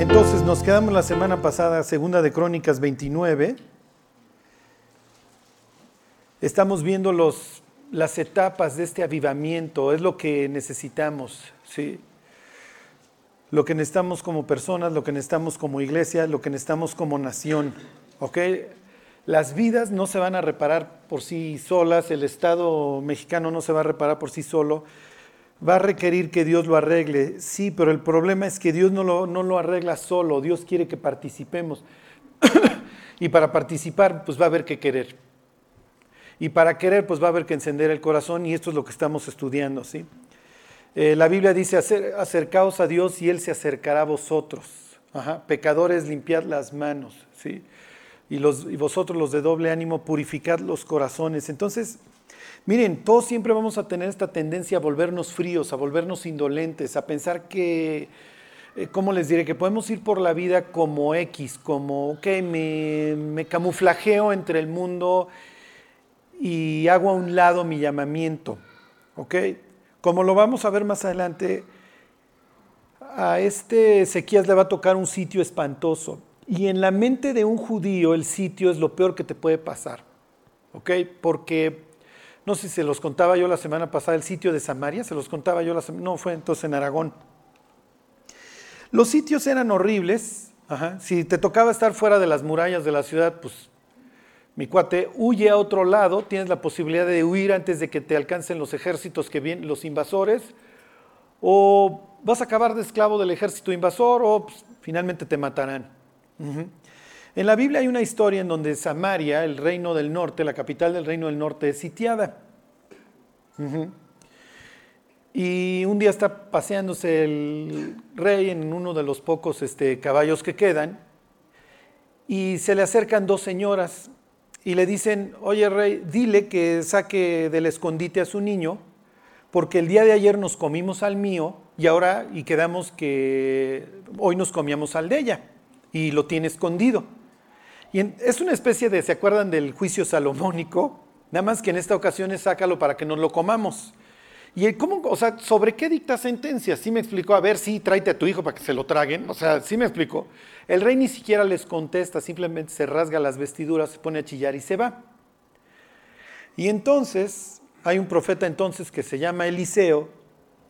Entonces nos quedamos la semana pasada, segunda de Crónicas 29. Estamos viendo los, las etapas de este avivamiento, es lo que necesitamos, ¿sí? Lo que necesitamos como personas, lo que necesitamos como iglesia, lo que necesitamos como nación, ¿ok? Las vidas no se van a reparar por sí solas, el Estado mexicano no se va a reparar por sí solo, va a requerir que Dios lo arregle, sí, pero el problema es que Dios no lo, no lo arregla solo, Dios quiere que participemos. y para participar, pues va a haber que querer. Y para querer, pues va a haber que encender el corazón y esto es lo que estamos estudiando, ¿sí? Eh, la Biblia dice, acercaos a Dios y Él se acercará a vosotros. Pecadores, limpiad las manos, ¿sí? Y, los, y vosotros los de doble ánimo, purificad los corazones. Entonces, Miren, todos siempre vamos a tener esta tendencia a volvernos fríos, a volvernos indolentes, a pensar que, eh, ¿cómo les diré? Que podemos ir por la vida como X, como, ok, me, camuflajeo entre el mundo y hago a un lado mi llamamiento, ¿ok? Como lo vamos a ver más adelante, a este Ezequías le va a tocar un sitio espantoso. Y en la mente de un judío el sitio es lo peor que te puede pasar, ¿ok? Porque no sé si se los contaba yo la semana pasada, el sitio de Samaria, se los contaba yo la semana, no, fue entonces en Aragón. Los sitios eran horribles, si te tocaba estar fuera de las murallas de la ciudad, pues mi cuate, huye a otro lado, tienes la posibilidad de huir antes de que te alcancen los ejércitos que vienen, los invasores, o vas a acabar de esclavo del ejército invasor, o pues, finalmente te matarán. En la Biblia hay una historia en donde Samaria, el reino del norte, la capital del reino del norte, es sitiada. Y un día está paseándose el rey en uno de los pocos este, caballos que quedan y se le acercan dos señoras y le dicen, oye rey, dile que saque del escondite a su niño porque el día de ayer nos comimos al mío y ahora y quedamos que hoy nos comíamos al de ella y lo tiene escondido. Y es una especie de, ¿se acuerdan del juicio salomónico? Nada más que en esta ocasión es sácalo para que nos lo comamos. ¿Y cómo, o sea, sobre qué dicta sentencia? Sí me explicó, a ver, sí, tráete a tu hijo para que se lo traguen. O sea, sí me explicó. El rey ni siquiera les contesta, simplemente se rasga las vestiduras, se pone a chillar y se va. Y entonces, hay un profeta entonces que se llama Eliseo,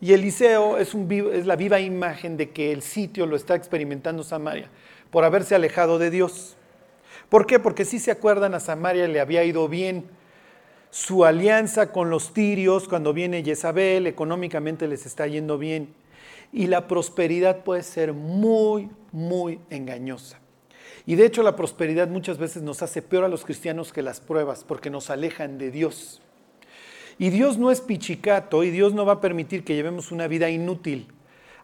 y Eliseo es, un, es la viva imagen de que el sitio lo está experimentando Samaria por haberse alejado de Dios. ¿Por qué? Porque si se acuerdan, a Samaria le había ido bien. Su alianza con los tirios, cuando viene Jezabel, económicamente les está yendo bien. Y la prosperidad puede ser muy, muy engañosa. Y de hecho la prosperidad muchas veces nos hace peor a los cristianos que las pruebas, porque nos alejan de Dios. Y Dios no es pichicato y Dios no va a permitir que llevemos una vida inútil.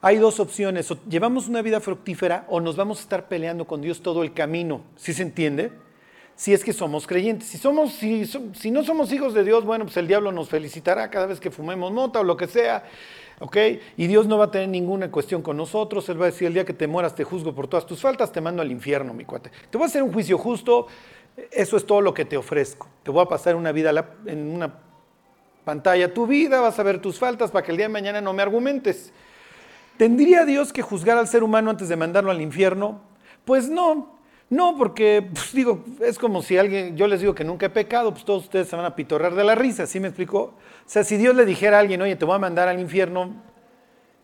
Hay dos opciones, o llevamos una vida fructífera o nos vamos a estar peleando con Dios todo el camino, ¿sí se entiende? Si es que somos creyentes. Si, somos, si, no somos hijos de Dios, bueno, pues el diablo nos felicitará cada vez que fumemos nota o lo que sea, ¿ok? Y Dios no va a tener ninguna cuestión con nosotros, Él va a decir, el día que te mueras te juzgo por todas tus faltas, te mando al infierno, mi cuate. Te voy a hacer un juicio justo, eso es todo lo que te ofrezco. Te voy a pasar una vida en una pantalla tu vida, vas a ver tus faltas para que el día de mañana no me argumentes. ¿Tendría Dios que juzgar al ser humano antes de mandarlo al infierno? Pues no, no, porque pues, digo, es como si alguien, yo les digo que nunca he pecado, pues todos ustedes se van a pitorrar de la risa, ¿sí me explico? O sea, si Dios le dijera a alguien, oye, te voy a mandar al infierno,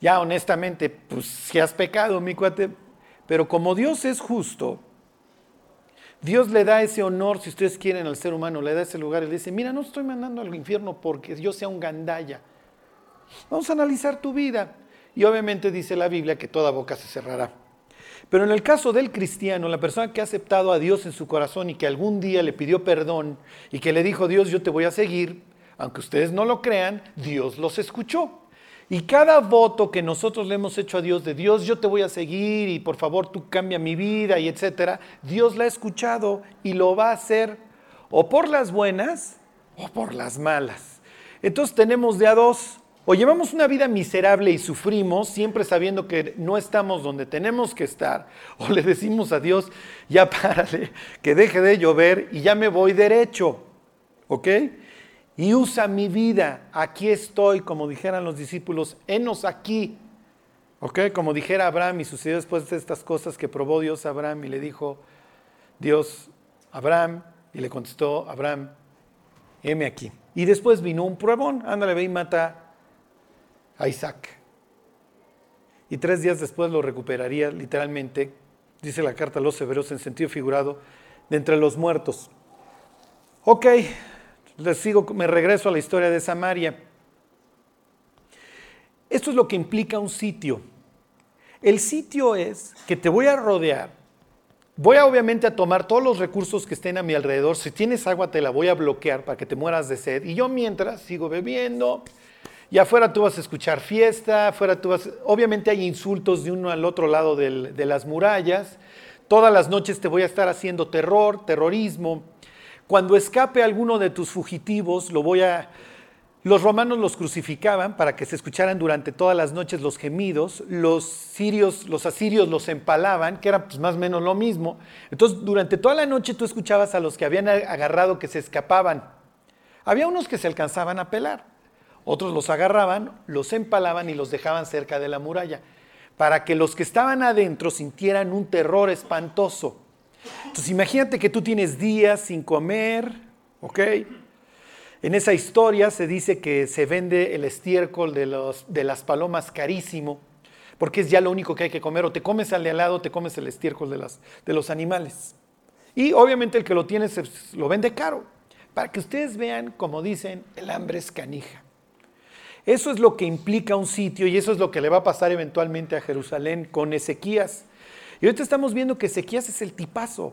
ya honestamente, pues si has pecado, mi cuate, pero como Dios es justo, Dios le da ese honor, si ustedes quieren, al ser humano, le da ese lugar y le dice, mira, no estoy mandando al infierno porque yo sea un gandalla. Vamos a analizar tu vida. Y obviamente dice la Biblia que toda boca se cerrará. Pero en el caso del cristiano, la persona que ha aceptado a Dios en su corazón y que algún día le pidió perdón y que le dijo, Dios, yo te voy a seguir, aunque ustedes no lo crean, Dios los escuchó. Y cada voto que nosotros le hemos hecho a Dios de Dios, yo te voy a seguir y por favor tú cambia mi vida y etcétera, Dios la ha escuchado y lo va a hacer o por las buenas o por las malas. Entonces tenemos de a dos. O llevamos una vida miserable y sufrimos, siempre sabiendo que no estamos donde tenemos que estar, o le decimos a Dios, ya párale, que deje de llover y ya me voy derecho, ¿ok? Y usa mi vida, aquí estoy, como dijeran los discípulos, enos aquí, ¿Ok? Como dijera Abraham y sucedió después de estas cosas que probó Dios a Abraham y le dijo, Dios, Abraham, y le contestó, Abraham, heme aquí. Y después vino un pruebón, ándale, ve y mata a Isaac. Y tres días después lo recuperaría literalmente, dice la carta a los severos en sentido figurado, de entre los muertos. Ok, les sigo, me regreso a la historia de Samaria. Esto es lo que implica un sitio. El sitio es que te voy a rodear. Voy a obviamente a tomar todos los recursos que estén a mi alrededor. Si tienes agua te la voy a bloquear para que te mueras de sed. Y yo mientras sigo bebiendo. Y afuera tú vas a escuchar fiesta, afuera tú vas... Obviamente hay insultos de uno al otro lado de las murallas. Todas las noches te voy a estar haciendo terror, terrorismo. Cuando escape alguno de tus fugitivos, lo voy a los romanos los crucificaban para que se escucharan durante todas las noches los gemidos, los sirios, los asirios los empalaban, que era pues, más o menos lo mismo. Entonces, durante toda la noche tú escuchabas a los que habían agarrado que se escapaban. Había unos que se alcanzaban a pelar, otros los agarraban, los empalaban y los dejaban cerca de la muralla, para que los que estaban adentro sintieran un terror espantoso. Entonces, imagínate que tú tienes días sin comer, ¿ok? En esa historia se dice que se vende el estiércol de, los, de las palomas carísimo, porque es ya lo único que hay que comer. O te comes al de al lado, te comes el estiércol de, las, de los animales. Y obviamente el que lo tiene se, lo vende caro, para que ustedes vean, como dicen, el hambre es canija. Eso es lo que implica un sitio y eso es lo que le va a pasar eventualmente a Jerusalén con Ezequías. Y ahorita estamos viendo que Ezequías es el tipazo.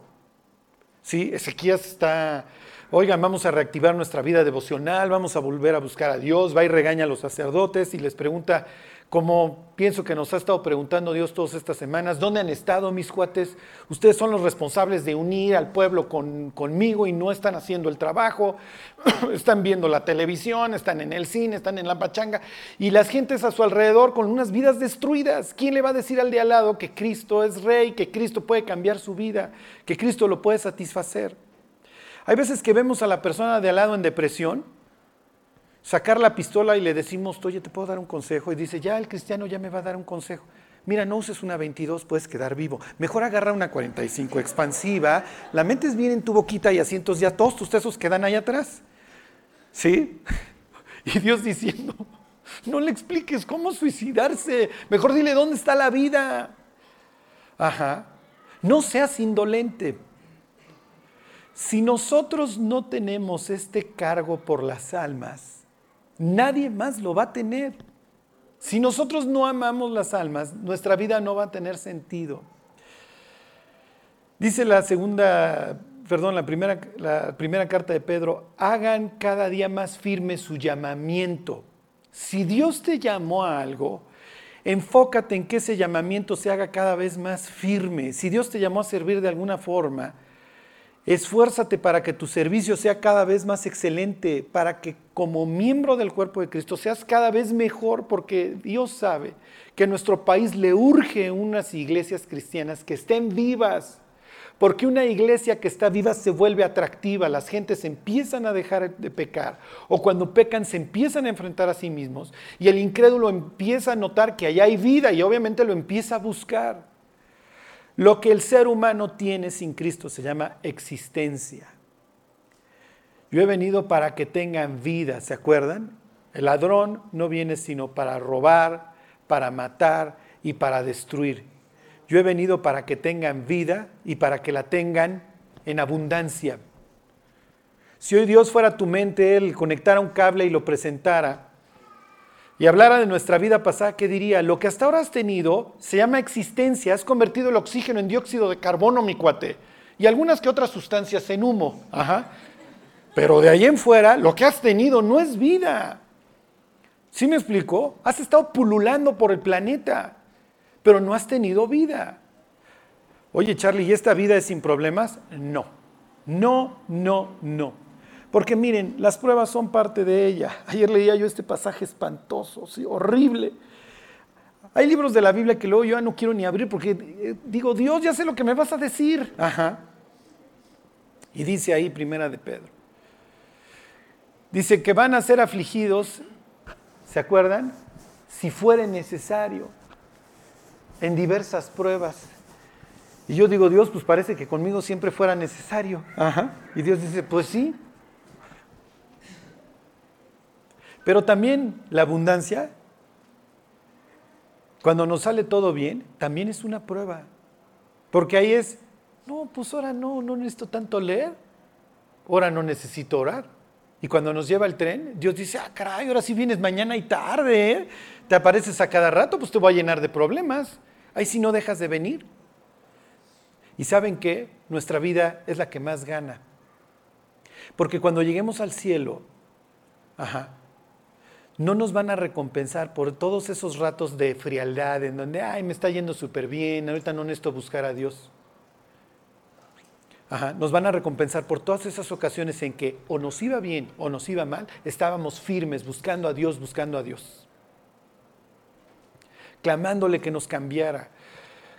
Sí, Ezequías está oigan, vamos a reactivar nuestra vida devocional, vamos a volver a buscar a Dios, va y regaña a los sacerdotes y les pregunta, como pienso que nos ha estado preguntando Dios todas estas semanas, ¿dónde han estado mis cuates? Ustedes son los responsables de unir al pueblo conmigo y no están haciendo el trabajo, están viendo la televisión, están en el cine, están en la pachanga y las gentes a su alrededor con unas vidas destruidas. ¿Quién le va a decir al de al lado que Cristo es rey, que Cristo puede cambiar su vida, que Cristo lo puede satisfacer? Hay veces que vemos a la persona de al lado en depresión, sacar la pistola y le decimos, oye, ¿te puedo dar un consejo? Y dice, ya el cristiano ya me va a dar un consejo. Mira, no uses una 22, puedes quedar vivo. Mejor agarra una 45 expansiva, la metes bien en tu boquita y asientos ya todos tus tesos quedan ahí atrás. ¿Sí? Y Dios diciendo, no le expliques cómo suicidarse, mejor dile dónde está la vida. Ajá. No seas indolente. Si nosotros no tenemos este cargo por las almas, nadie más lo va a tener. Si nosotros no amamos las almas, nuestra vida no va a tener sentido. Dice la segunda, perdón, la primera, la primera carta de Pedro, hagan cada día más firme su llamamiento. Si Dios te llamó a algo, enfócate en que ese llamamiento se haga cada vez más firme. Si Dios te llamó a servir de alguna forma, Esfuérzate para que tu servicio sea cada vez más excelente, para que como miembro del cuerpo de Cristo seas cada vez mejor, porque Dios sabe que nuestro país le urge unas iglesias cristianas que estén vivas, porque una iglesia que está viva se vuelve atractiva, las gentes empiezan a dejar de pecar, o cuando pecan se empiezan a enfrentar a sí mismos, y el incrédulo empieza a notar que allá hay vida y obviamente lo empieza a buscar. Lo que el ser humano tiene sin Cristo se llama existencia. Yo he venido para que tengan vida, ¿se acuerdan? El ladrón no viene sino para robar, para matar y para destruir. Yo he venido para que tengan vida y para que la tengan en abundancia. Si hoy Dios fuera tu mente, Él conectara un cable y lo presentara, y hablara de nuestra vida pasada, ¿qué diría? Lo que hasta ahora has tenido se llama existencia, has convertido el oxígeno en dióxido de carbono, mi cuate, y algunas que otras sustancias en humo. Ajá. Pero de ahí en fuera, lo que has tenido no es vida. ¿Sí me explico? Has estado pululando por el planeta, pero no has tenido vida. Oye, Charlie, ¿y esta vida es sin problemas? No. No, no, no. Porque miren, las pruebas son parte de ella. Ayer leía yo este pasaje espantoso, ¿sí? horrible. Hay libros de la Biblia que luego yo ya no quiero ni abrir porque eh, digo, Dios, ya sé lo que me vas a decir. Ajá. Y dice ahí, primera de Pedro. Dice que van a ser afligidos, ¿se acuerdan? Si fuere necesario. en diversas pruebas. Y yo digo, Dios, pues parece que conmigo siempre fuera necesario. Ajá. Y Dios dice, pues sí. Pero también la abundancia, cuando nos sale todo bien, también es una prueba. Porque ahí es, no, pues ahora no, no necesito tanto leer, ahora no necesito orar. Y cuando nos lleva el tren, Dios dice, ah, caray, ahora sí vienes mañana y tarde, ¿eh? te apareces a cada rato, pues te voy a llenar de problemas. Ahí sí no dejas de venir. Y saben que nuestra vida es la que más gana. Porque cuando lleguemos al cielo, ajá, no nos van a recompensar por todos esos ratos de frialdad en donde, ay, me está yendo súper bien, ahorita no necesito buscar a Dios. Ajá, nos van a recompensar por todas esas ocasiones en que o nos iba bien o nos iba mal, estábamos firmes buscando a Dios, buscando a Dios. Clamándole que nos cambiara,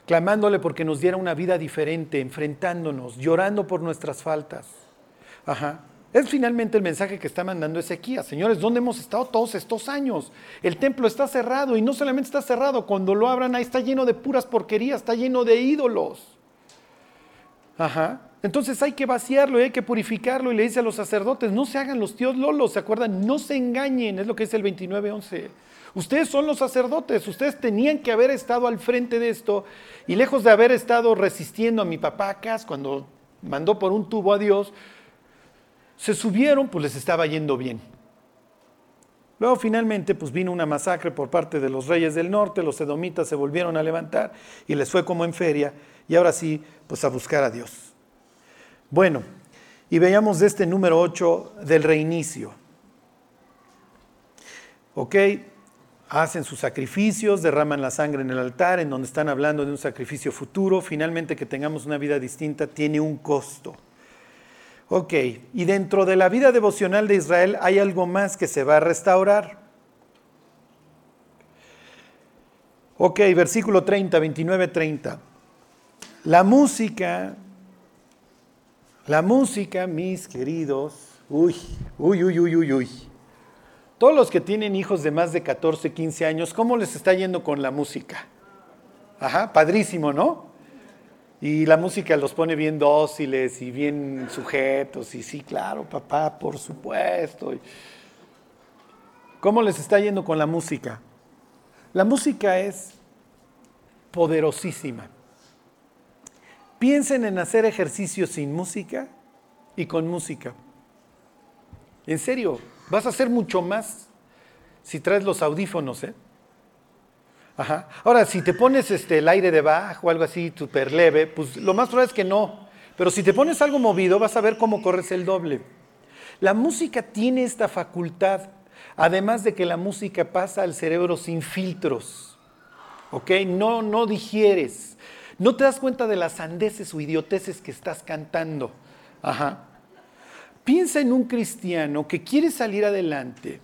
clamándole porque nos diera una vida diferente, enfrentándonos, llorando por nuestras faltas. Ajá. Es finalmente el mensaje que está mandando Ezequías. Señores, ¿dónde hemos estado todos estos años? El templo está cerrado y no solamente está cerrado, cuando lo abran ahí está lleno de puras porquerías, está lleno de ídolos. Ajá. Entonces hay que vaciarlo y hay que purificarlo y le dice a los sacerdotes, no se hagan los tíos lolos, ¿se acuerdan? No se engañen, es lo que dice el 29.11. Ustedes son los sacerdotes, ustedes tenían que haber estado al frente de esto y lejos de haber estado resistiendo a mi papá cuando mandó por un tubo a Dios, se subieron, pues les estaba yendo bien. Luego finalmente pues vino una masacre por parte de los reyes del norte, los edomitas se volvieron a levantar y les fue como en feria y ahora sí pues a buscar a Dios. Bueno, y veamos de este número 8 del reinicio. Ok, hacen sus sacrificios, derraman la sangre en el altar, en donde están hablando de un sacrificio futuro, finalmente que tengamos una vida distinta tiene un costo. Ok, y dentro de la vida devocional de Israel hay algo más que se va a restaurar. Ok, versículo 30, 29, 30. La música, la música, mis queridos, uy, uy, uy, uy, uy, uy. Todos los que tienen hijos de más de 14, 15 años, ¿cómo les está yendo con la música? Ajá, padrísimo, ¿no? Y la música los pone bien dóciles y bien sujetos. Y sí, claro, papá, por supuesto. ¿Cómo les está yendo con la música? La música es poderosísima. Piensen en hacer ejercicio sin música y con música. En serio, Vas a hacer mucho más si traes los audífonos, ¿eh? Ahora, si te pones este, el aire de bajo o algo así súper leve, pues lo más probable es que no. Pero si te pones algo movido, vas a ver cómo corres el doble. La música tiene esta facultad, además de que la música pasa al cerebro sin filtros. ¿Ok? No, no digieres. No te das cuenta de las sandeces o idioteces que estás cantando. Piensa en un cristiano que quiere salir adelante,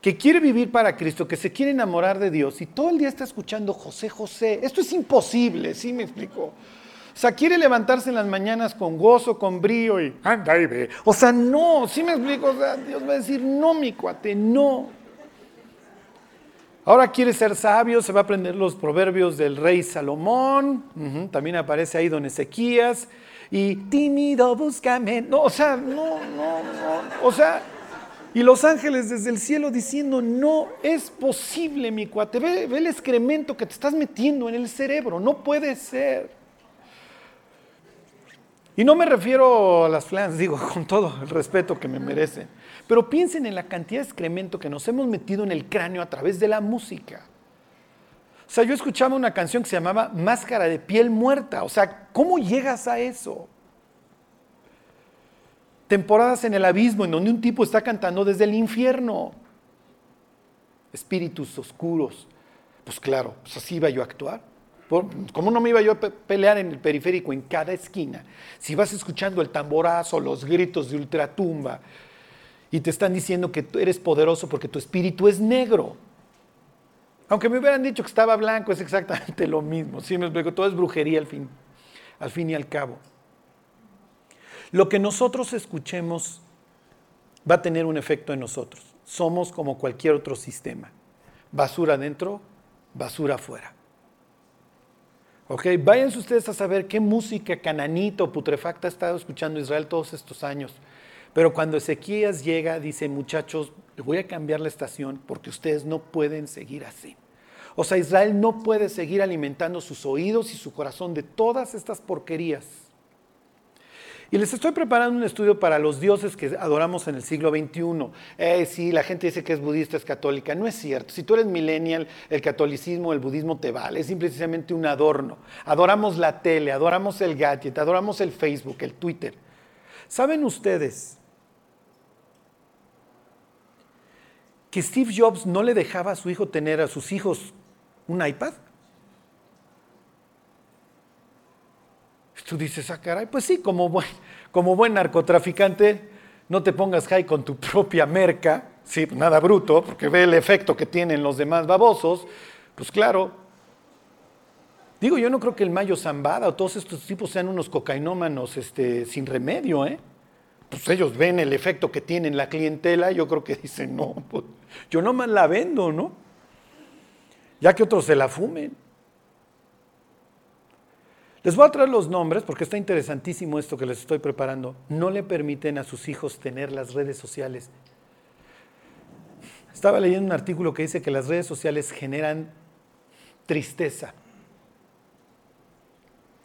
que quiere vivir para Cristo, que se quiere enamorar de Dios y todo el día está escuchando José, José. Esto es imposible, ¿sí me explico? O sea, quiere levantarse en las mañanas con gozo, con brío y anda y ve. O sea, no, ¿sí me explico? O sea, Dios va a decir, no, mi cuate, no. Ahora quiere ser sabio, se va a aprender los proverbios del rey Salomón, también aparece ahí don Ezequías, y tímido, búscame. No, o sea, no, no, no. O sea, y los ángeles desde el cielo diciendo, no es posible, mi cuate. Ve, el excremento que te estás metiendo en el cerebro. No puede ser. Y no me refiero a las flans, digo, con todo el respeto que me merecen. Pero piensen en la cantidad de excremento que nos hemos metido en el cráneo a través de la música. O sea, yo escuchaba una canción que se llamaba Máscara de piel muerta. O sea, ¿cómo llegas a eso? Temporadas en el abismo en donde un tipo está cantando desde el infierno. Espíritus oscuros. Pues claro, pues así iba yo a actuar. ¿Cómo no me iba yo a pelear en el periférico en cada esquina? Si vas escuchando el tamborazo, los gritos de ultratumba y te están diciendo que tú eres poderoso porque tu espíritu es negro. Aunque me hubieran dicho que estaba blanco, es exactamente lo mismo. Sí, me explico, todo es brujería al fin, al fin y al cabo. Lo que nosotros escuchemos va a tener un efecto en nosotros. Somos como cualquier otro sistema. Basura adentro, basura afuera. Ok, váyanse ustedes a saber qué música cananita o putrefacta ha estado escuchando Israel todos estos años. Pero cuando Ezequías llega, dice, muchachos, voy a cambiar la estación porque ustedes no pueden seguir así. O sea, Israel no puede seguir alimentando sus oídos y su corazón de todas estas porquerías. Y les estoy preparando un estudio para los dioses que adoramos en el siglo XXI. Eh, sí, la gente dice que es budista, es católica. No es cierto. Si tú eres millennial, el catolicismo, el budismo te vale. Es simplemente un adorno. Adoramos la tele, adoramos el gadget, adoramos el Facebook, el Twitter. ¿Saben ustedes que Steve Jobs no le dejaba a su hijo tener a sus hijos un iPad? Tú dices, ah, caray, pues sí, como buen, como buen narcotraficante, no te pongas high con tu propia merca, sí, nada bruto, porque ve el efecto que tienen los demás babosos, pues claro. Digo, yo no creo que el Mayo Zambada o todos estos tipos sean unos cocainómanos este, sin remedio, ¿eh? Pues ellos ven el efecto que tienen la clientela, yo creo que dicen, no, pues, yo nomás la vendo, ¿no? Ya que otros se la fumen. Les voy a traer los nombres porque está interesantísimo esto que les estoy preparando. No le permiten a sus hijos tener las redes sociales. Estaba leyendo un artículo que dice que las redes sociales generan tristeza,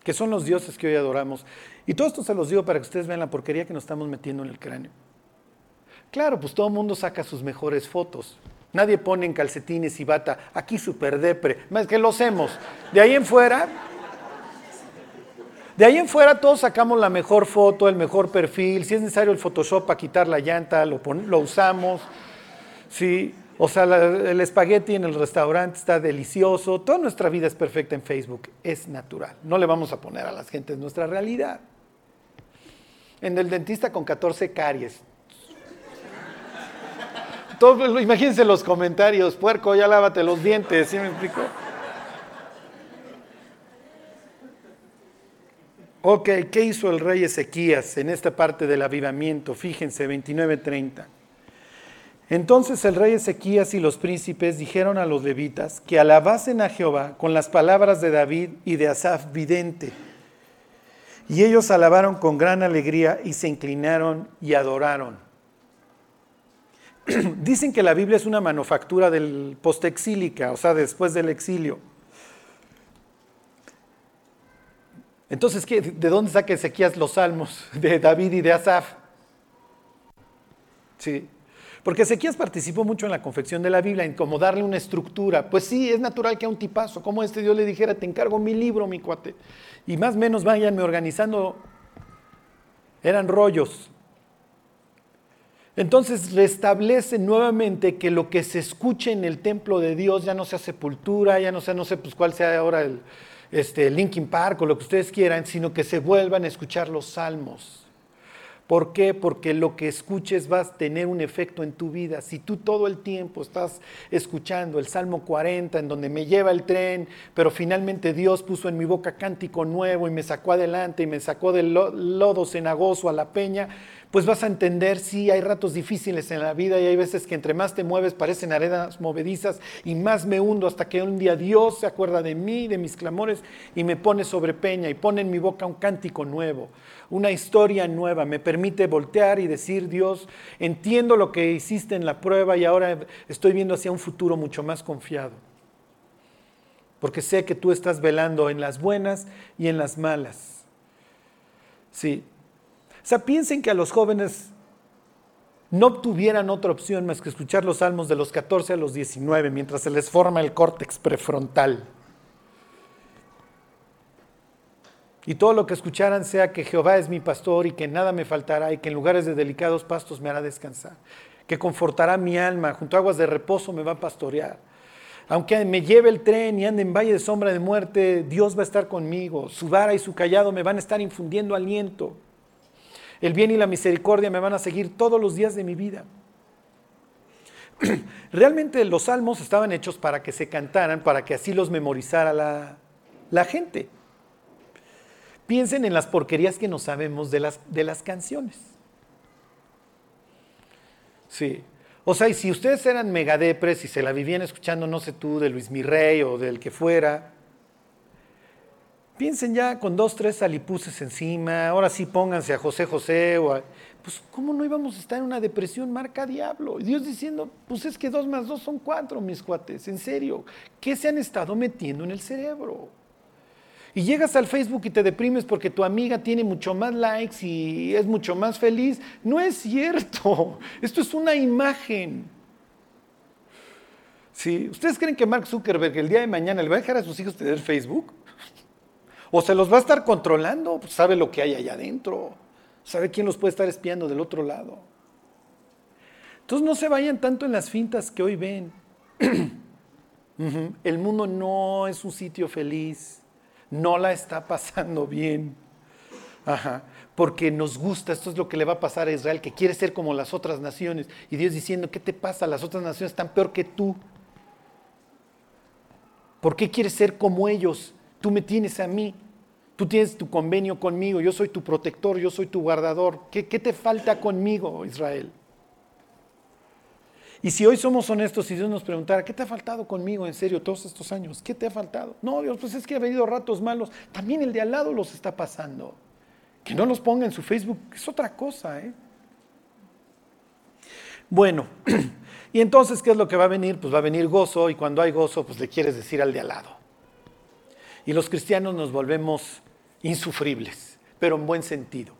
que son los dioses que hoy adoramos. Y todo esto se los digo para que ustedes vean la porquería que nos estamos metiendo en el cráneo. Claro, pues todo el mundo saca sus mejores fotos. Nadie pone en calcetines y bata, aquí super depre, más que lo hacemos. De ahí en fuera, de ahí en fuera todos sacamos la mejor foto, el mejor perfil. Si es necesario el Photoshop para quitar la llanta, lo, usamos. ¿sí? O sea, el espagueti en el restaurante está delicioso. Toda nuestra vida es perfecta en Facebook. Es natural. No le vamos a poner a las gentes nuestra realidad. En el dentista con 14 caries. Imagínense los comentarios. Puerco, ya lávate los dientes. ¿Sí me explico? Ok, ¿qué hizo el rey Ezequías en esta parte del avivamiento? Fíjense, 29:30. Entonces el rey Ezequías y los príncipes dijeron a los levitas que alabasen a Jehová con las palabras de David y de Asaf vidente. Y ellos alabaron con gran alegría y se inclinaron y adoraron. Dicen que la Biblia es una manufactura del postexílica, o sea, después del exilio. Entonces, ¿de dónde saca Ezequías los salmos de David y de Asaf? Sí. Porque Ezequías participó mucho en la confección de la Biblia, en cómo darle una estructura. Pues sí, es natural que a un tipazo como este Dios le dijera, te encargo mi libro, mi cuate. Y más o menos váyanme organizando. Eran rollos. Entonces restablece nuevamente que lo que se escuche en el templo de Dios ya no sea sepultura, ya no sea, no sé, pues cuál sea ahora el, este, Linkin Park o lo que ustedes quieran, sino que se vuelvan a escuchar los salmos. ¿Por qué? Porque lo que escuches va a tener un efecto en tu vida. Si tú todo el tiempo estás escuchando el Salmo 40, en donde me lleva el tren, pero finalmente Dios puso en mi boca cántico nuevo y me sacó adelante y me sacó del lodo cenagoso a la peña, pues vas a entender, sí, hay ratos difíciles en la vida y hay veces que entre más te mueves parecen arenas movedizas y más me hundo hasta que un día Dios se acuerda de mí, de mis clamores y me pone sobre peña y pone en mi boca un cántico nuevo, una historia nueva, me permite voltear y decir, Dios, entiendo lo que hiciste en la prueba y ahora estoy viendo hacia un futuro mucho más confiado. Porque sé que tú estás velando en las buenas y en las malas. Sí, o sea, piensen que a los jóvenes no tuvieran otra opción más que escuchar los salmos de los 14 a los 19 mientras se les forma el córtex prefrontal. Y todo lo que escucharan sea que Jehová es mi pastor y que nada me faltará y que en lugares de delicados pastos me hará descansar, que confortará mi alma, junto a aguas de reposo me va a pastorear. Aunque me lleve el tren y ande en valle de sombra de muerte, Dios va a estar conmigo. Su vara y su callado me van a estar infundiendo aliento. El bien y la misericordia me van a seguir todos los días de mi vida. Realmente los salmos estaban hechos para que se cantaran, para que así los memorizara la, la gente. Piensen en las porquerías que no sabemos de las, de las canciones. Sí. O sea, y si ustedes eran megadepres y se la vivían escuchando, no sé tú, de Luis Mirrey o del que fuera, Piensen ya con dos, tres salipuces encima, ahora sí pónganse a José José o a, Pues, ¿cómo no íbamos a estar en una depresión marca diablo? Y Dios diciendo, pues es que dos más dos son cuatro, mis cuates, en serio. ¿Qué se han estado metiendo en el cerebro? Y llegas al Facebook y te deprimes porque tu amiga tiene mucho más likes y es mucho más feliz. No es cierto. Esto es una imagen. ¿Sí? ¿Ustedes creen que Mark Zuckerberg el día de mañana le va a dejar a sus hijos tener Facebook? ¿O se los va a estar controlando? Pues sabe lo que hay allá adentro. Sabe quién los puede estar espiando del otro lado. Entonces no se vayan tanto en las fintas que hoy ven. El mundo no es un sitio feliz no la está pasando bien. Ajá. Porque nos gusta, esto es lo que le va a pasar a Israel, que quiere ser como las otras naciones. Y Dios diciendo, ¿qué te pasa? Las otras naciones están peor que tú. ¿Por qué quieres ser como ellos? Tú me tienes a mí. Tú tienes tu convenio conmigo. Yo soy tu protector, yo soy tu guardador. ¿Qué, te falta conmigo, Israel? Y si hoy somos honestos y Dios nos preguntara, ¿qué te ha faltado conmigo en serio todos estos años? ¿Qué te ha faltado? No, Dios, pues es que ha venido ratos malos. También el de al lado los está pasando. Que no los ponga en su Facebook es otra cosa, ¿eh? Bueno, y entonces, ¿qué es lo que va a venir? Pues va a venir gozo y cuando hay gozo, pues le quieres decir al de al lado. Y los cristianos nos volvemos insufribles, pero en buen sentido.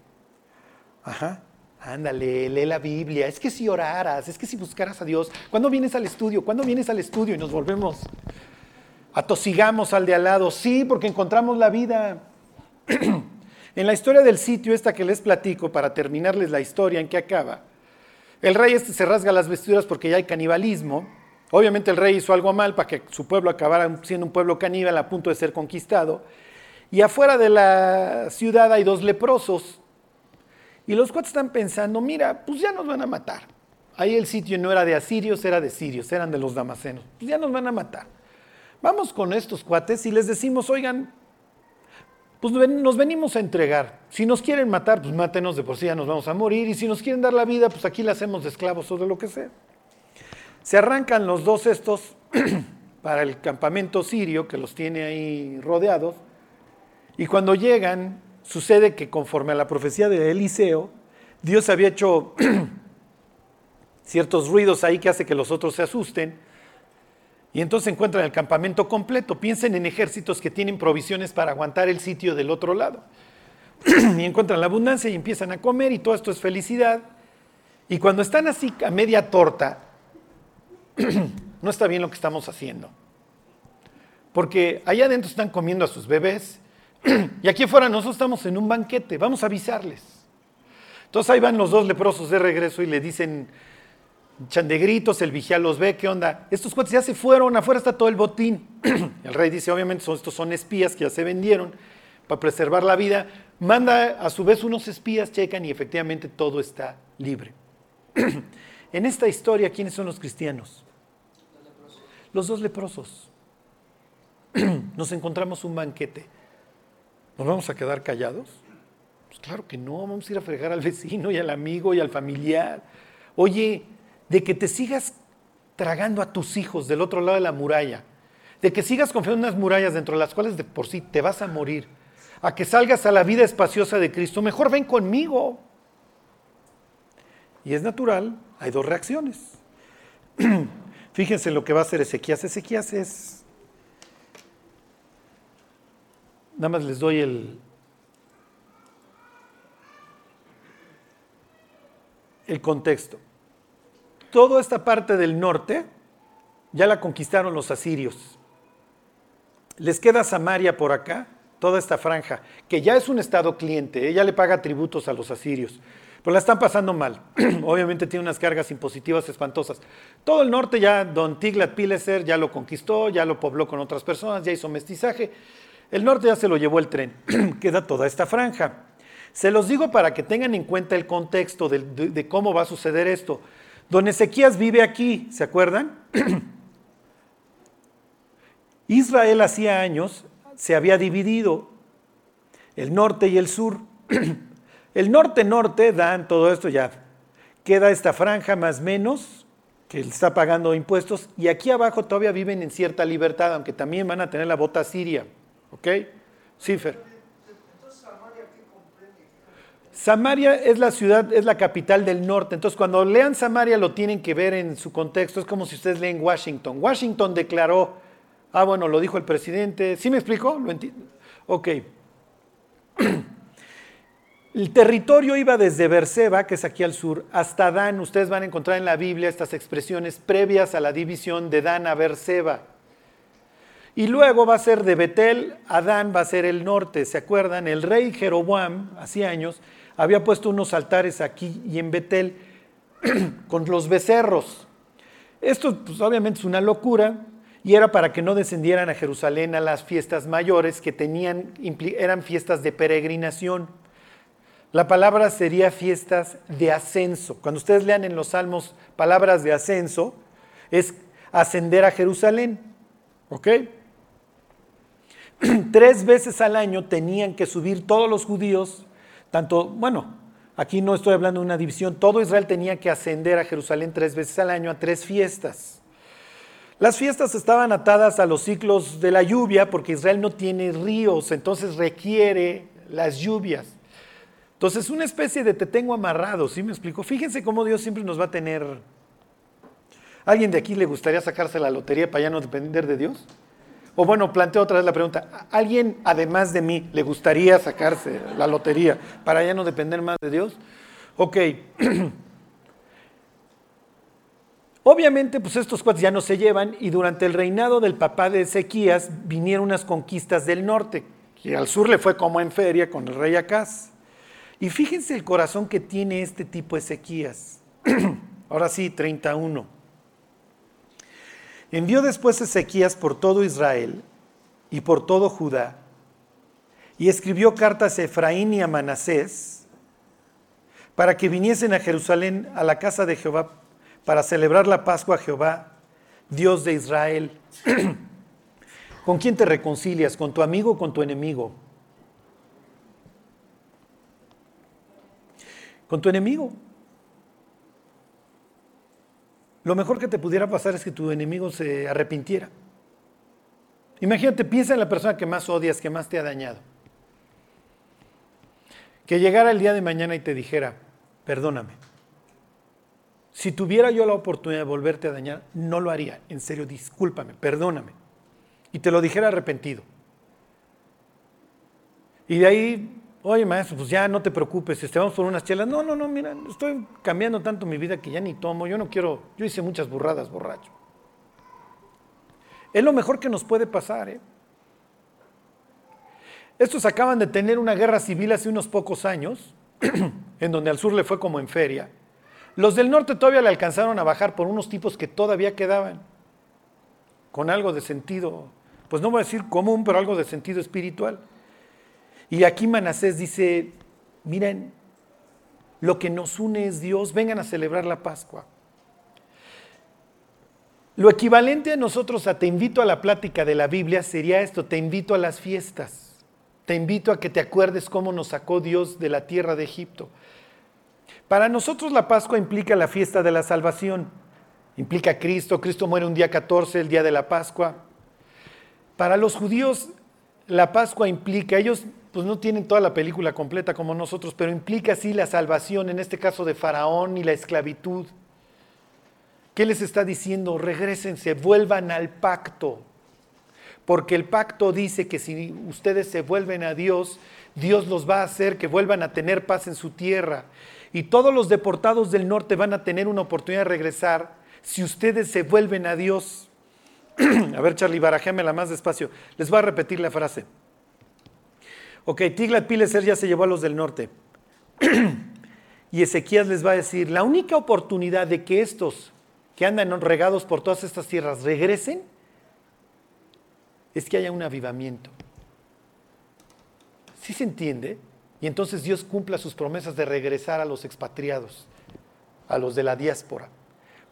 Ajá. Ándale, lee la Biblia. Es que si oraras, es que si buscaras a Dios. ¿Cuándo vienes al estudio? ¿Cuándo vienes al estudio? Y nos volvemos. Atosigamos al de al lado. Sí, porque encontramos la vida. en la historia del sitio, esta que les platico, para terminarles la historia en que acaba, el rey este se rasga las vestiduras porque ya hay canibalismo. Obviamente el rey hizo algo mal para que su pueblo acabara siendo un pueblo caníbal a punto de ser conquistado. Y afuera de la ciudad hay dos leprosos y los cuates están pensando, mira, pues ya nos van a matar. Ahí el sitio no era de asirios, era de sirios, eran de los damasenos. Pues ya nos van a matar. Vamos con estos cuates y les decimos, oigan, pues nos venimos a entregar. Si nos quieren matar, pues mátenos de por sí, ya nos vamos a morir. Y si nos quieren dar la vida, pues aquí la hacemos de esclavos o de lo que sea. Se arrancan los dos estos para el campamento sirio que los tiene ahí rodeados. Y cuando llegan, sucede que conforme a la profecía de Eliseo, Dios había hecho ciertos ruidos ahí que hace que los otros se asusten. Y entonces encuentran el campamento completo. Piensen en ejércitos que tienen provisiones para aguantar el sitio del otro lado. y encuentran la abundancia y empiezan a comer y todo esto es felicidad. Y cuando están así a media torta, no está bien lo que estamos haciendo. Porque allá adentro están comiendo a sus bebés y aquí afuera nosotros estamos en un banquete, vamos a avisarles. Entonces ahí van los dos leprosos de regreso y le dicen, chandegritos, el vigía los ve, ¿qué onda? Estos cuates ya se fueron, afuera está todo el botín. El rey dice, obviamente estos son espías que ya se vendieron para preservar la vida. Manda a su vez unos espías, checan y efectivamente todo está libre. En esta historia, ¿quiénes son los cristianos? Los dos leprosos. Nos encontramos un banquete ¿Nos vamos a quedar callados? Pues claro que no, vamos a ir a fregar al vecino y al amigo y al familiar. Oye, de que te sigas tragando a tus hijos del otro lado de la muralla, de que sigas confiando en unas murallas dentro de las cuales de por sí te vas a morir, a que salgas a la vida espaciosa de Cristo, mejor ven conmigo. Y es natural, hay dos reacciones. Fíjense lo que va a hacer Ezequías. Ezequías es Nada más les doy el, el contexto. Toda esta parte del norte ya la conquistaron los asirios. Les queda Samaria por acá, toda esta franja, que ya es un estado cliente, ella le paga tributos a los asirios, pero la están pasando mal. Obviamente tiene unas cargas impositivas espantosas. Todo el norte ya, don Tiglat Pileser ya lo conquistó, ya lo pobló con otras personas, ya hizo mestizaje. El norte ya se lo llevó el tren, queda toda esta franja. Se los digo para que tengan en cuenta el contexto de, cómo va a suceder esto. Don Ezequías vive aquí, ¿se acuerdan? Israel hacía años se había dividido, el norte y el sur. El norte-norte dan todo esto ya. Queda esta franja más menos, que está pagando impuestos, y aquí abajo todavía viven en cierta libertad, aunque también van a tener la bota siria. ¿Ok? Cifer. Samaria es la ciudad, es la capital del norte. Entonces, cuando lean Samaria lo tienen que ver en su contexto. Es como si ustedes leen Washington. Washington declaró, ah, bueno, lo dijo el presidente. ¿Sí me explicó? ¿Lo ok. El territorio iba desde Berseba, que es aquí al sur, hasta Dan. Ustedes van a encontrar en la Biblia estas expresiones previas a la división de Dan a Berseba. Y luego va a ser de Betel a Dan, va a ser el norte. ¿Se acuerdan? El rey Jeroboam, hace años, había puesto unos altares aquí y en Betel con los becerros. Esto pues, obviamente es una locura y era para que no descendieran a Jerusalén a las fiestas mayores que tenían, eran fiestas de peregrinación. La palabra sería fiestas de ascenso. Cuando ustedes lean en los salmos palabras de ascenso, es ascender a Jerusalén. ¿Ok? Tres veces al año tenían que subir todos los judíos, tanto, bueno, aquí no estoy hablando de una división, todo Israel tenía que ascender a Jerusalén tres veces al año a tres fiestas. Las fiestas estaban atadas a los ciclos de la lluvia porque Israel no tiene ríos, entonces requiere las lluvias. Entonces, una especie de te tengo amarrado, ¿sí me explico? Fíjense cómo Dios siempre nos va a tener. ¿Alguien de aquí le gustaría sacarse la lotería para ya no depender de Dios? O bueno, planteo otra vez la pregunta, ¿alguien además de mí le gustaría sacarse la lotería para ya no depender más de Dios? Ok. Obviamente, pues estos cuates ya no se llevan y durante el reinado del papá de Ezequías vinieron unas conquistas del norte, que al sur le fue como en feria con el rey Acaz. Y fíjense el corazón que tiene este tipo Ezequías. Ahora sí, 31. Envió después Ezequías por todo Israel y por todo Judá, y escribió cartas a Efraín y a Manasés para que viniesen a Jerusalén a la casa de Jehová para celebrar la Pascua a Jehová, Dios de Israel. ¿Con quién te reconcilias? ¿Con tu amigo o con tu enemigo? Con tu enemigo. Lo mejor que te pudiera pasar es que tu enemigo se arrepintiera. Imagínate, piensa en la persona que más odias, que más te ha dañado. Que llegara el día de mañana y te dijera, perdóname. Si tuviera yo la oportunidad de volverte a dañar, no lo haría. En serio, discúlpame, perdóname. Y te lo dijera arrepentido. Y de ahí Oye, maestro, pues ya no te preocupes, este, vamos por unas chelas. No, no, no, mira, estoy cambiando tanto mi vida que ya ni tomo. Yo no quiero, yo hice muchas burradas borracho. Es lo mejor que nos puede pasar. ¿eh? Estos acaban de tener una guerra civil hace unos pocos años, en donde al sur le fue como en feria. Los del norte todavía le alcanzaron a bajar por unos tipos que todavía quedaban, con algo de sentido, pues no voy a decir común, pero algo de sentido espiritual. Y aquí Manasés dice, miren, lo que nos une es Dios, vengan a celebrar la Pascua. Lo equivalente a nosotros a te invito a la plática de la Biblia sería esto, te invito a las fiestas, te invito a que te acuerdes cómo nos sacó Dios de la tierra de Egipto. Para nosotros la Pascua implica la fiesta de la salvación, implica Cristo, Cristo muere un día 14, el día de la Pascua. Para los judíos la Pascua implica, ellos pues no tienen toda la película completa como nosotros, pero implica sí la salvación, en este caso de Faraón y la esclavitud. ¿Qué les está diciendo? Regrésense, vuelvan al pacto. Porque el pacto dice que si ustedes se vuelven a Dios, Dios los va a hacer que vuelvan a tener paz en su tierra. Y todos los deportados del norte van a tener una oportunidad de regresar si ustedes se vuelven a Dios. a ver, Charlie, la más despacio. Les voy a repetir la frase. Ok, Tiglat Pileser ya se llevó a los del norte. y Ezequías les va a decir, la única oportunidad de que estos que andan regados por todas estas tierras regresen es que haya un avivamiento. ¿Sí se entiende? Y entonces Dios cumpla sus promesas de regresar a los expatriados, a los de la diáspora.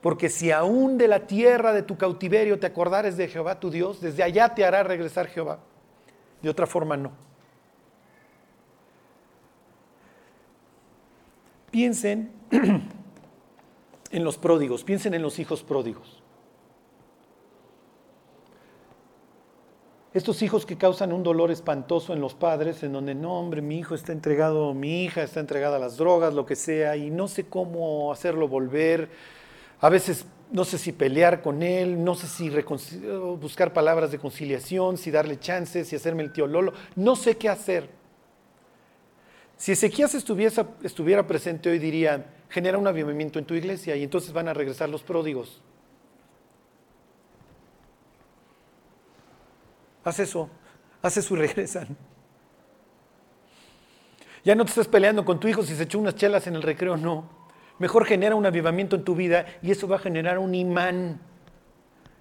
Porque si aún de la tierra de tu cautiverio te acordares de Jehová tu Dios, desde allá te hará regresar Jehová. De otra forma no. Piensen en los pródigos, piensen en los hijos pródigos. Estos hijos que causan un dolor espantoso en los padres, en donde no, hombre, mi hijo está entregado, mi hija está entregada a las drogas, lo que sea, y no sé cómo hacerlo volver. A veces no sé si pelear con él, no sé si buscar palabras de conciliación, si darle chances, si hacerme el tío Lolo, no sé qué hacer. Si Ezequías estuviera, presente hoy diría, genera un avivamiento en tu iglesia y entonces van a regresar los pródigos. Haz eso, haz eso y regresan. Ya no te estás peleando con tu hijo si se echó unas chelas en el recreo, no. Mejor genera un avivamiento en tu vida y eso va a generar un imán.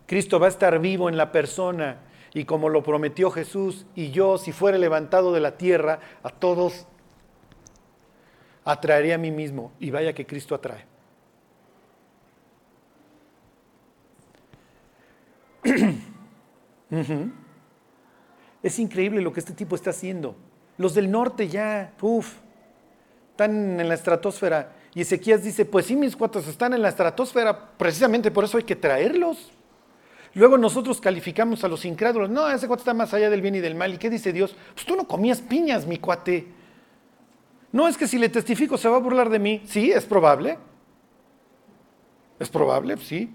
Cristo va a estar vivo en la persona y como lo prometió Jesús y yo, si fuera levantado de la tierra, a todos atraería a mí mismo y vaya que Cristo atrae. Es increíble lo que este tipo está haciendo. Los del norte ya, uff, están en la estratosfera. Y Ezequías dice, pues sí, mis cuates están en la estratosfera, precisamente por eso hay que traerlos. Luego nosotros calificamos a los incrédulos, no, ese cuate está más allá del bien y del mal. ¿Y qué dice Dios? Pues tú no comías piñas, mi cuate. No es que si le testifico se va a burlar de mí. Sí, es probable. Es probable, sí.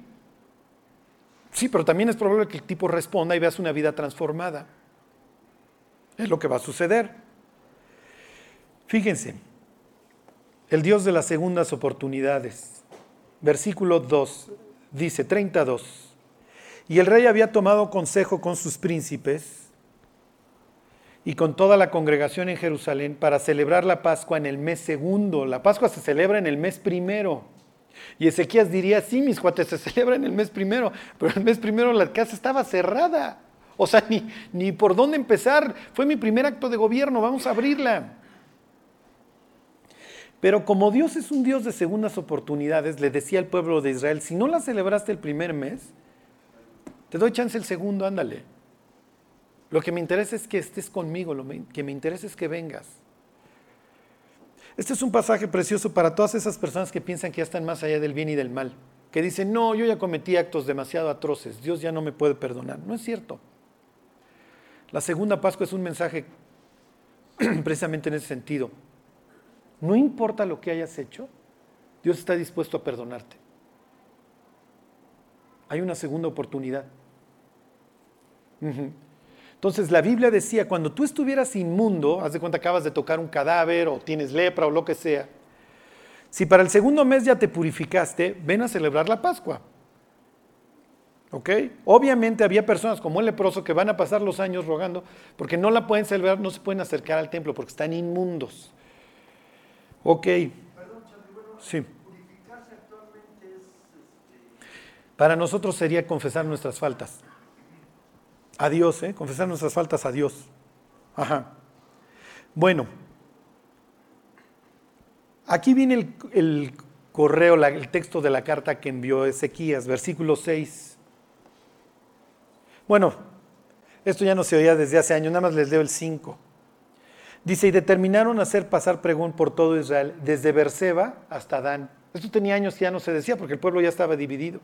Sí, pero también es probable que el tipo responda y veas una vida transformada. Es lo que va a suceder. Fíjense, el Dios de las segundas oportunidades. Versículo 2 dice 32. Y el rey había tomado consejo con sus príncipes y con toda la congregación en Jerusalén para celebrar la Pascua en el mes segundo. La Pascua se celebra en el mes primero. Y Ezequías diría, sí, mis cuates, se celebra en el mes primero, pero el mes primero la casa estaba cerrada. O sea, ni, ni por dónde empezar. Fue mi primer acto de gobierno, vamos a abrirla. Pero como Dios es un Dios de segundas oportunidades, le decía al pueblo de Israel, si no la celebraste el primer mes, te doy chance el segundo, ándale. Lo que me interesa es que estés conmigo, lo que me interesa es que vengas. Este es un pasaje precioso para todas esas personas que piensan que ya están más allá del bien y del mal, que dicen, no, yo ya cometí actos demasiado atroces, Dios ya no me puede perdonar. No es cierto. La segunda Pascua es un mensaje precisamente en ese sentido. No importa lo que hayas hecho, Dios está dispuesto a perdonarte. Hay una segunda oportunidad. Entonces la Biblia decía, cuando tú estuvieras inmundo, haz de cuenta acabas de tocar un cadáver o tienes lepra o lo que sea, si para el segundo mes ya te purificaste, ven a celebrar la Pascua. ¿Ok? Obviamente había personas como el leproso que van a pasar los años rogando porque no la pueden celebrar, no se pueden acercar al templo porque están inmundos. Ok. Sí. Este, Para nosotros sería confesar nuestras faltas. A Dios, ¿eh? Confesar nuestras faltas a Dios. Ajá. Bueno. Aquí viene el, el correo, el texto de la carta que envió Ezequías, versículo 6. Bueno, esto ya no se oía desde hace años, nada más les leo el 5. Dice, y determinaron hacer pasar pregón por todo Israel, desde Berseba hasta Dan. Esto tenía años que ya no se decía porque el pueblo ya estaba dividido.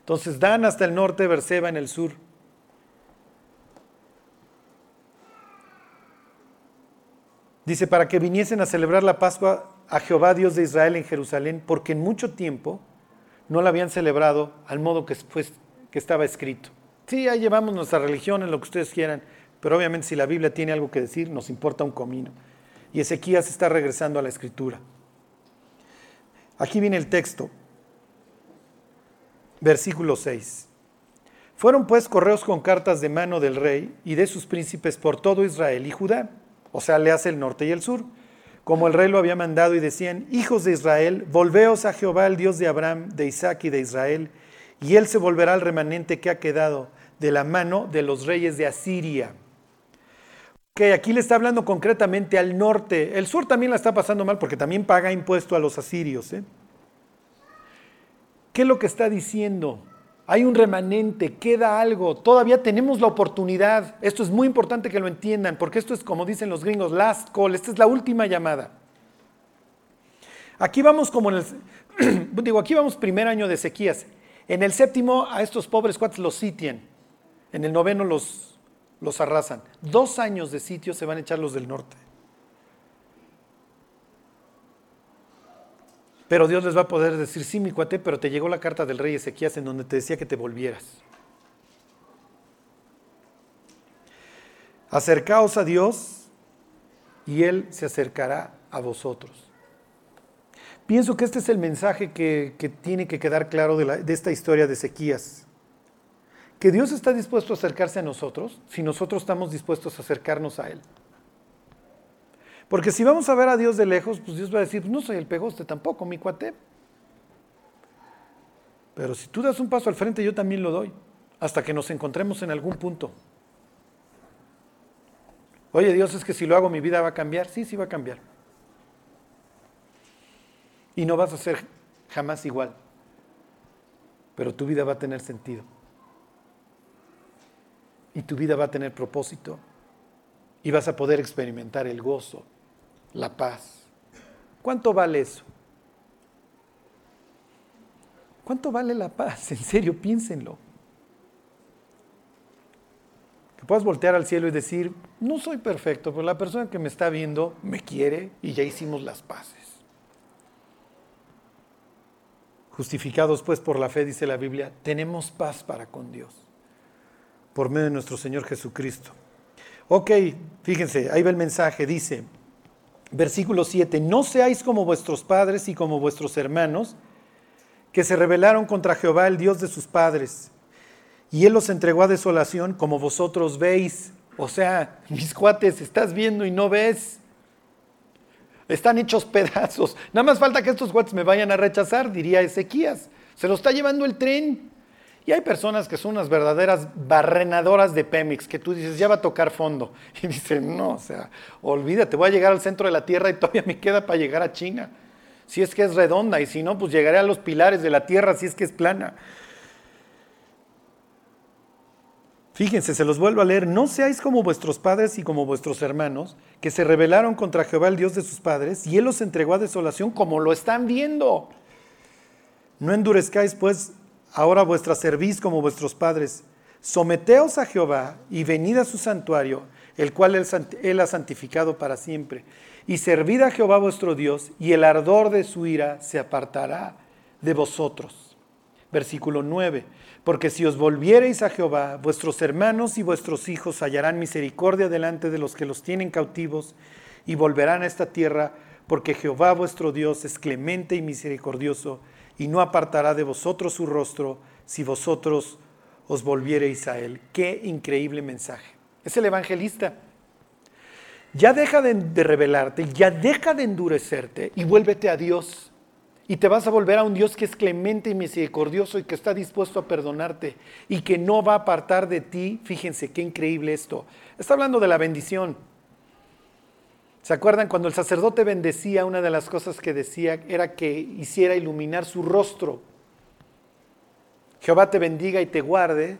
Entonces, Dan hasta el norte, Berseba en el sur. Dice, para que viniesen a celebrar la Pascua a Jehová Dios de Israel en Jerusalén, porque en mucho tiempo no la habían celebrado al modo que, que estaba escrito. Sí, ahí llevamos nuestra religión en lo que ustedes quieran, pero obviamente si la Biblia tiene algo que decir, nos importa un comino. Y Ezequías está regresando a la escritura. Aquí viene el texto, versículo 6. Fueron pues correos con cartas de mano del rey y de sus príncipes por todo Israel y Judá, o sea, le hace el norte y el sur, como el rey lo había mandado y decían, hijos de Israel, volveos a Jehová, el Dios de Abraham, de Isaac y de Israel, y él se volverá al remanente que ha quedado de la mano de los reyes de Asiria. Que aquí le está hablando concretamente al norte. El sur también la está pasando mal porque también paga impuesto a los asirios. ¿eh? ¿Qué es lo que está diciendo? Hay un remanente, queda algo, todavía tenemos la oportunidad. Esto es muy importante que lo entiendan, porque esto es como dicen los gringos, last call, esta es la última llamada. Aquí vamos como en el, digo, aquí vamos primer año de sequías. En el séptimo a estos pobres cuates los sitian. En el noveno los, los arrasan. Dos años de sitio se van a echar los del norte. Pero Dios les va a poder decir, sí, mi cuate, pero te llegó la carta del rey Ezequías en donde te decía que te volvieras. Acercaos a Dios y Él se acercará a vosotros. Pienso que este es el mensaje que, tiene que quedar claro de, de esta historia de Ezequías. Que Dios está dispuesto a acercarse a nosotros si nosotros estamos dispuestos a acercarnos a Él. Porque si vamos a ver a Dios de lejos, pues Dios va a decir, no soy el pegoste tampoco, mi cuate. Pero si tú das un paso al frente, yo también lo doy, hasta que nos encontremos en algún punto. Oye, Dios, es que si lo hago mi vida va a cambiar. Sí, sí va a cambiar. Y no vas a ser jamás igual. Pero tu vida va a tener sentido. Y tu vida va a tener propósito. Y vas a poder experimentar el gozo, la paz. ¿Cuánto vale eso? ¿Cuánto vale la paz? En serio, piénsenlo. Que puedas voltear al cielo y decir, no soy perfecto, pero la persona que me está viendo me quiere y ya hicimos las paces. Justificados pues por la fe, dice la Biblia, tenemos paz para con Dios, por medio de nuestro Señor Jesucristo. Ok, fíjense, ahí va el mensaje, dice, versículo 7, no seáis como vuestros padres y como vuestros hermanos, que se rebelaron contra Jehová, el Dios de sus padres y Él los entregó a desolación como vosotros veis. O sea, mis cuates, estás viendo y no ves. Están hechos pedazos. Nada más falta que estos cuates me vayan a rechazar, diría Ezequías. Se lo está llevando el tren. Y hay personas que son unas verdaderas barrenadoras de Pemex, que tú dices, ya va a tocar fondo. Y dicen, no, o sea, olvídate, voy a llegar al centro de la Tierra y todavía me queda para llegar a China. Si es que es redonda y si no, pues llegaré a los pilares de la Tierra si es que es plana. Fíjense, se los vuelvo a leer, no seáis como vuestros padres y como vuestros hermanos, que se rebelaron contra Jehová, el Dios de sus padres, y él los entregó a desolación como lo están viendo. No endurezcáis pues ahora vuestra cerviz como vuestros padres. Someteos a Jehová y venid a su santuario, el cual él ha santificado para siempre. Y servid a Jehová vuestro Dios, y el ardor de su ira se apartará de vosotros. Versículo 9. Porque si os volviereis a Jehová, vuestros hermanos y vuestros hijos hallarán misericordia delante de los que los tienen cautivos y volverán a esta tierra, porque Jehová vuestro Dios es clemente y misericordioso y no apartará de vosotros su rostro si vosotros os volviereis a él. Qué increíble mensaje. Es el evangelista. Ya deja de, de rebelarte, ya deja de endurecerte y vuélvete a Dios. Y te vas a volver a un Dios que es clemente y misericordioso y que está dispuesto a perdonarte y que no va a apartar de ti. Fíjense qué increíble esto. Está hablando de la bendición. ¿Se acuerdan cuando el sacerdote bendecía? Una de las cosas que decía era que hiciera iluminar su rostro. Jehová te bendiga y te guarde.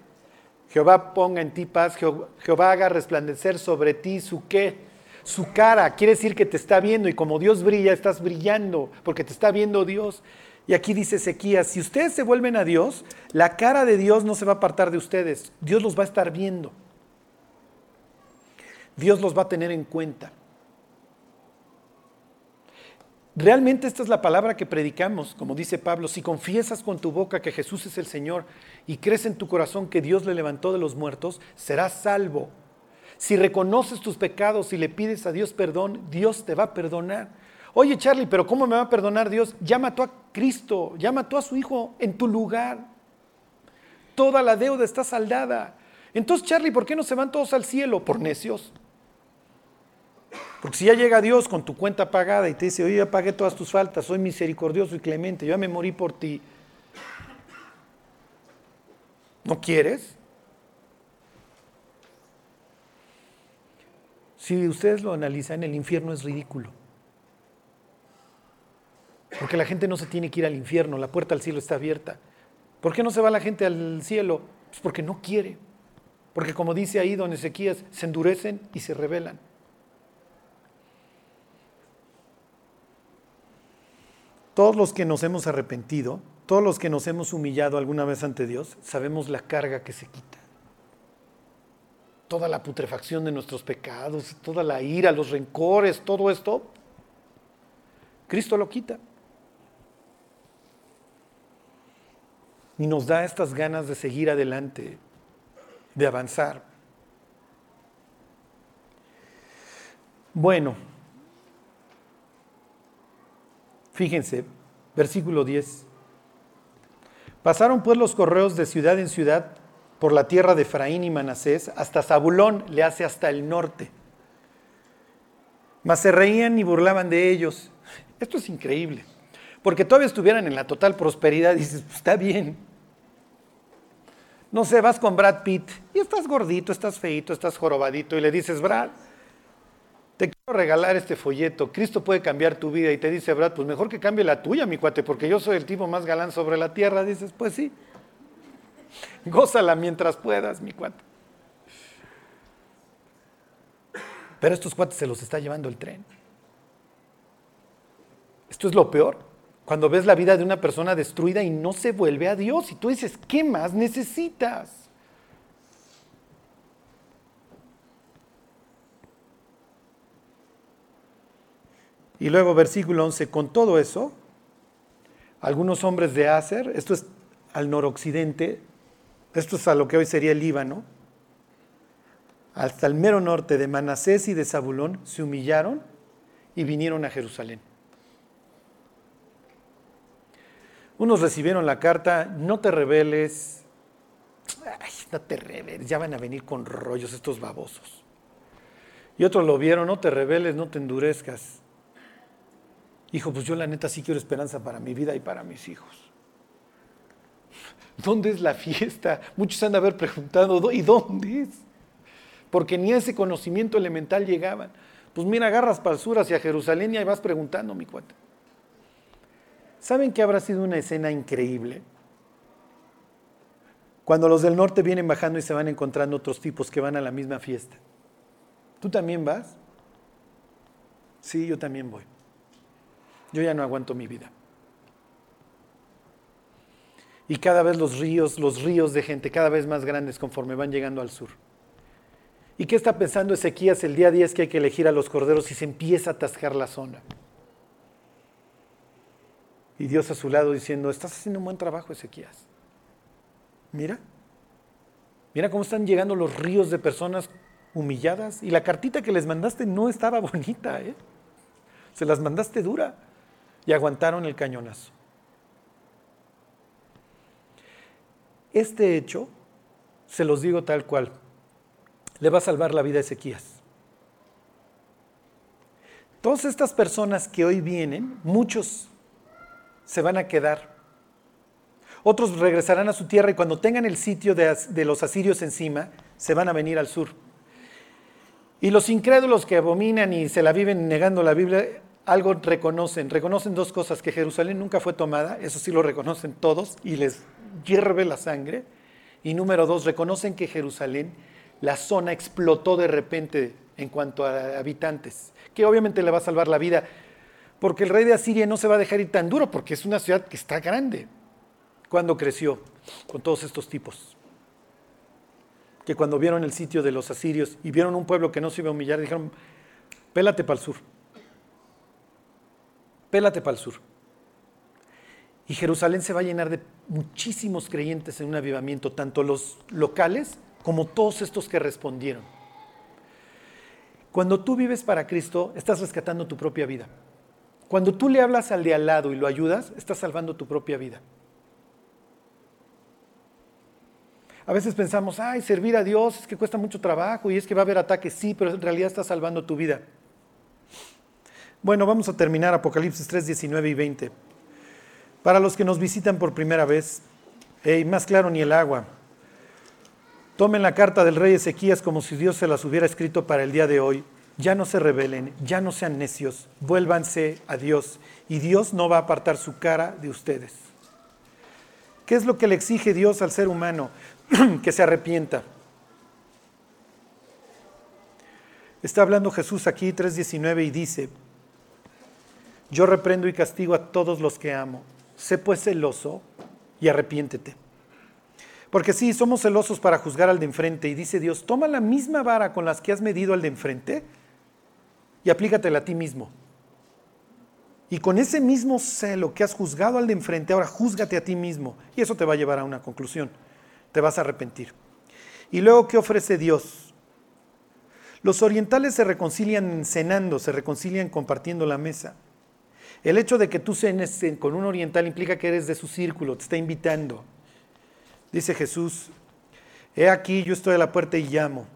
Jehová ponga en ti paz. Jehová haga resplandecer sobre ti su qué? su cara, quiere decir que te está viendo y como Dios brilla, estás brillando porque te está viendo Dios. Y aquí dice Ezequías, si ustedes se vuelven a Dios, la cara de Dios no se va a apartar de ustedes, Dios los va a estar viendo. Dios los va a tener en cuenta. Realmente esta es la palabra que predicamos, como dice Pablo, si confiesas con tu boca que Jesús es el Señor y crees en tu corazón que Dios le levantó de los muertos, serás salvo. Si reconoces tus pecados y le pides a Dios perdón, Dios te va a perdonar. Oye Charlie, pero ¿cómo me va a perdonar Dios? Llama tú a Cristo, tú a su Hijo en tu lugar. Toda la deuda está saldada. Entonces Charlie, ¿por qué no se van todos al cielo? Por necios. Porque si ya llega Dios con tu cuenta pagada y te dice, oye, ya pagué todas tus faltas, soy misericordioso y clemente, yo ya me morí por ti. ¿No quieres? Si ustedes lo analizan, el infierno es ridículo. Porque la gente no se tiene que ir al infierno, la puerta al cielo está abierta. ¿Por qué no se va la gente al cielo? Pues porque no quiere. Porque como dice ahí don Ezequías, se endurecen y se rebelan. Todos los que nos hemos arrepentido, todos los que nos hemos humillado alguna vez ante Dios, sabemos la carga que se quita. toda la putrefacción de nuestros pecados, toda la ira, los rencores, todo esto, Cristo lo quita. Y nos da estas ganas de seguir adelante, de avanzar. Bueno, fíjense, versículo 10. Pasaron pues los correos de ciudad en ciudad por la tierra de Efraín y Manasés, hasta Zabulón le hace hasta el norte. Mas se reían y burlaban de ellos. Esto es increíble, porque todavía estuvieran en la total prosperidad y dices, pues, está bien. No sé, vas con Brad Pitt y estás gordito, estás feito, estás jorobadito y le dices, Brad, te quiero regalar este folleto, Cristo puede cambiar tu vida y te dice, Brad, pues mejor que cambie la tuya, mi cuate, porque yo soy el tipo más galán sobre la tierra. Dices, pues sí. Gózala mientras puedas, mi cuate. Pero estos cuates se los está llevando el tren. Esto es lo peor. Cuando ves la vida de una persona destruida y no se vuelve a Dios y tú dices, ¿qué más necesitas? Y luego versículo 11, con todo eso, algunos hombres de Aser, esto es al noroccidente esto es a lo que hoy sería el Líbano, hasta el mero norte de Manasés y de Zabulón, se humillaron y vinieron a Jerusalén. Unos recibieron la carta, no te rebeles, no te rebeles, ya van a venir con rollos estos babosos. Y otros lo vieron, no te rebeles, no te endurezcas. Hijo, pues yo la neta sí quiero esperanza para mi vida y para mis hijos. ¿Dónde es la fiesta? Muchos han de haber preguntado, ¿y dónde es? Porque ni a ese conocimiento elemental llegaban. Pues mira, agarras sur hacia Jerusalén y vas preguntando, mi cuate. ¿Saben que habrá sido una escena increíble? Cuando los del norte vienen bajando y se van encontrando otros tipos que van a la misma fiesta. ¿Tú también vas? Sí, yo también voy. Yo ya no aguanto mi vida. Y cada vez los ríos, los ríos de gente, cada vez más grandes conforme van llegando al sur. ¿Y qué está pensando Ezequías el día 10 que hay que elegir a los corderos y se empieza a atascar la zona? Y Dios a su lado diciendo, estás haciendo un buen trabajo, Ezequías. Mira, mira cómo están llegando los ríos de personas humilladas. Y la cartita que les mandaste no estaba bonita, ¿eh? Se las mandaste dura y aguantaron el cañonazo. Este hecho, se los digo tal cual, le va a salvar la vida a Ezequías. Todas estas personas que hoy vienen, muchos se van a quedar. Otros regresarán a su tierra y cuando tengan el sitio de, de, los asirios encima, se van a venir al sur. Y los incrédulos que abominan y se la viven negando la Biblia, algo reconocen. Reconocen dos cosas, que Jerusalén nunca fue tomada, eso sí lo reconocen todos y les hierve la sangre. Y número dos, reconocen que Jerusalén, la zona explotó de repente en cuanto a habitantes, que obviamente le va a salvar la vida, porque el rey de Asiria no se va a dejar ir tan duro, porque es una ciudad que está grande. Cuando creció con todos estos tipos, que cuando vieron el sitio de los asirios y vieron un pueblo que no se iba a humillar, dijeron, pélate para el sur, pélate para el sur. Y Jerusalén se va a llenar de muchísimos creyentes en un avivamiento, tanto los locales como todos estos que respondieron. Cuando tú vives para Cristo, estás rescatando tu propia vida. Cuando tú le hablas al de al lado y lo ayudas, estás salvando tu propia vida. A veces pensamos, ay, servir a Dios es que cuesta mucho trabajo y es que va a haber ataques. Sí, pero en realidad estás salvando tu vida. Bueno, vamos a terminar Apocalipsis 3, 19 y 20. Para los que nos visitan por primera vez, hey, más claro ni el agua. Tomen la carta del rey Ezequías como si Dios se las hubiera escrito para el día de hoy. Ya no se rebelen, ya no sean necios, vuélvanse a Dios y Dios no va a apartar su cara de ustedes. ¿Qué es lo que le exige Dios al ser humano? que se arrepienta. Está hablando Jesús aquí 3.19 y dice, yo reprendo y castigo a todos los que amo sé pues celoso y arrepiéntete. Porque sí, somos celosos para juzgar al de enfrente y dice Dios, toma la misma vara con las que has medido al de enfrente y aplícatela a ti mismo. Y con ese mismo celo que has juzgado al de enfrente, ahora júzgate a ti mismo. Y eso te va a llevar a una conclusión. Te vas a arrepentir. Y luego, ¿qué ofrece Dios? Los orientales se reconcilian cenando, se reconcilian compartiendo la mesa. El hecho de que tú cenes con un oriental implica que eres de su círculo, te está invitando. Dice Jesús, he aquí yo estoy a la puerta y llamo.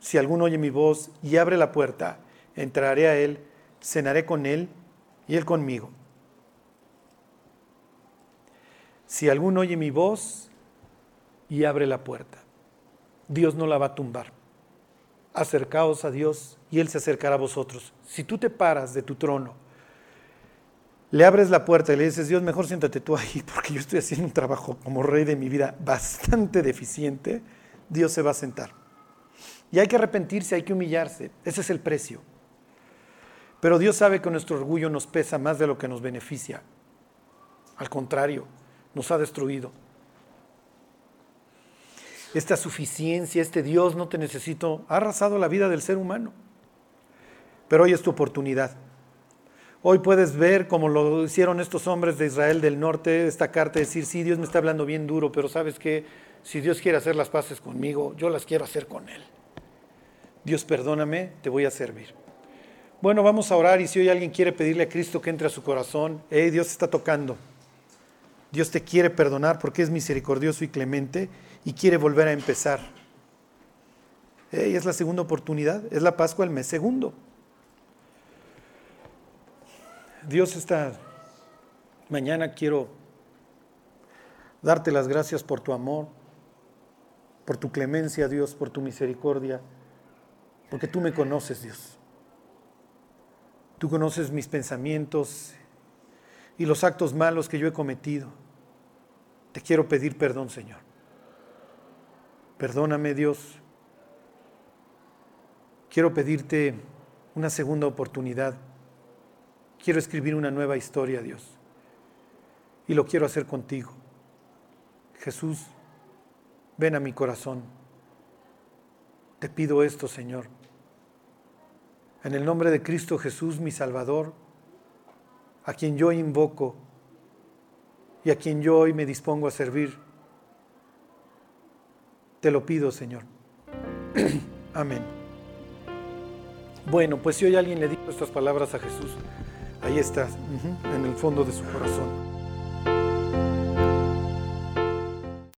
Si alguno oye mi voz y abre la puerta, entraré a él, cenaré con él y él conmigo. Si alguno oye mi voz y abre la puerta, Dios no la va a tumbar. Acercaos a Dios y Él se acercará a vosotros. Si tú te paras de tu trono, le abres la puerta y le dices, Dios, mejor siéntate tú ahí porque yo estoy haciendo un trabajo como rey de mi vida bastante deficiente, Dios se va a sentar. Y hay que arrepentirse, hay que humillarse. Ese es el precio. Pero Dios sabe que nuestro orgullo nos pesa más de lo que nos beneficia. Al contrario, nos ha destruido. Esta suficiencia, este Dios no te necesito, ha arrasado la vida del ser humano. Pero hoy es tu oportunidad. Hoy puedes ver como lo hicieron estos hombres de Israel del norte, esta carta, decir, sí, Dios me está hablando bien duro, pero sabes que si Dios quiere hacer las paces conmigo, yo las quiero hacer con Él. Dios perdóname, te voy a servir. Bueno, vamos a orar y si hoy alguien quiere pedirle a Cristo que entre a su corazón, hey, Dios está tocando. Dios te quiere perdonar porque es misericordioso y clemente y quiere volver a empezar. Hey, es la segunda oportunidad, es la Pascua el mes segundo. Dios, esta mañana quiero darte las gracias por tu amor, por tu clemencia, Dios, por tu misericordia porque tú me conoces, Dios. Tú conoces mis pensamientos y los actos malos que yo he cometido. Te quiero pedir perdón, Señor. Perdóname, Dios. Quiero pedirte una segunda oportunidad. Quiero escribir una nueva historia, Dios. Y lo quiero hacer contigo. Jesús, ven a mi corazón. Te pido esto, Señor en el nombre de Cristo Jesús, mi Salvador, a quien yo invoco y a quien yo hoy me dispongo a servir. Te lo pido, Señor. Amén. Bueno, pues si hoy alguien le dijo estas palabras a Jesús, ahí está, en el fondo de su corazón.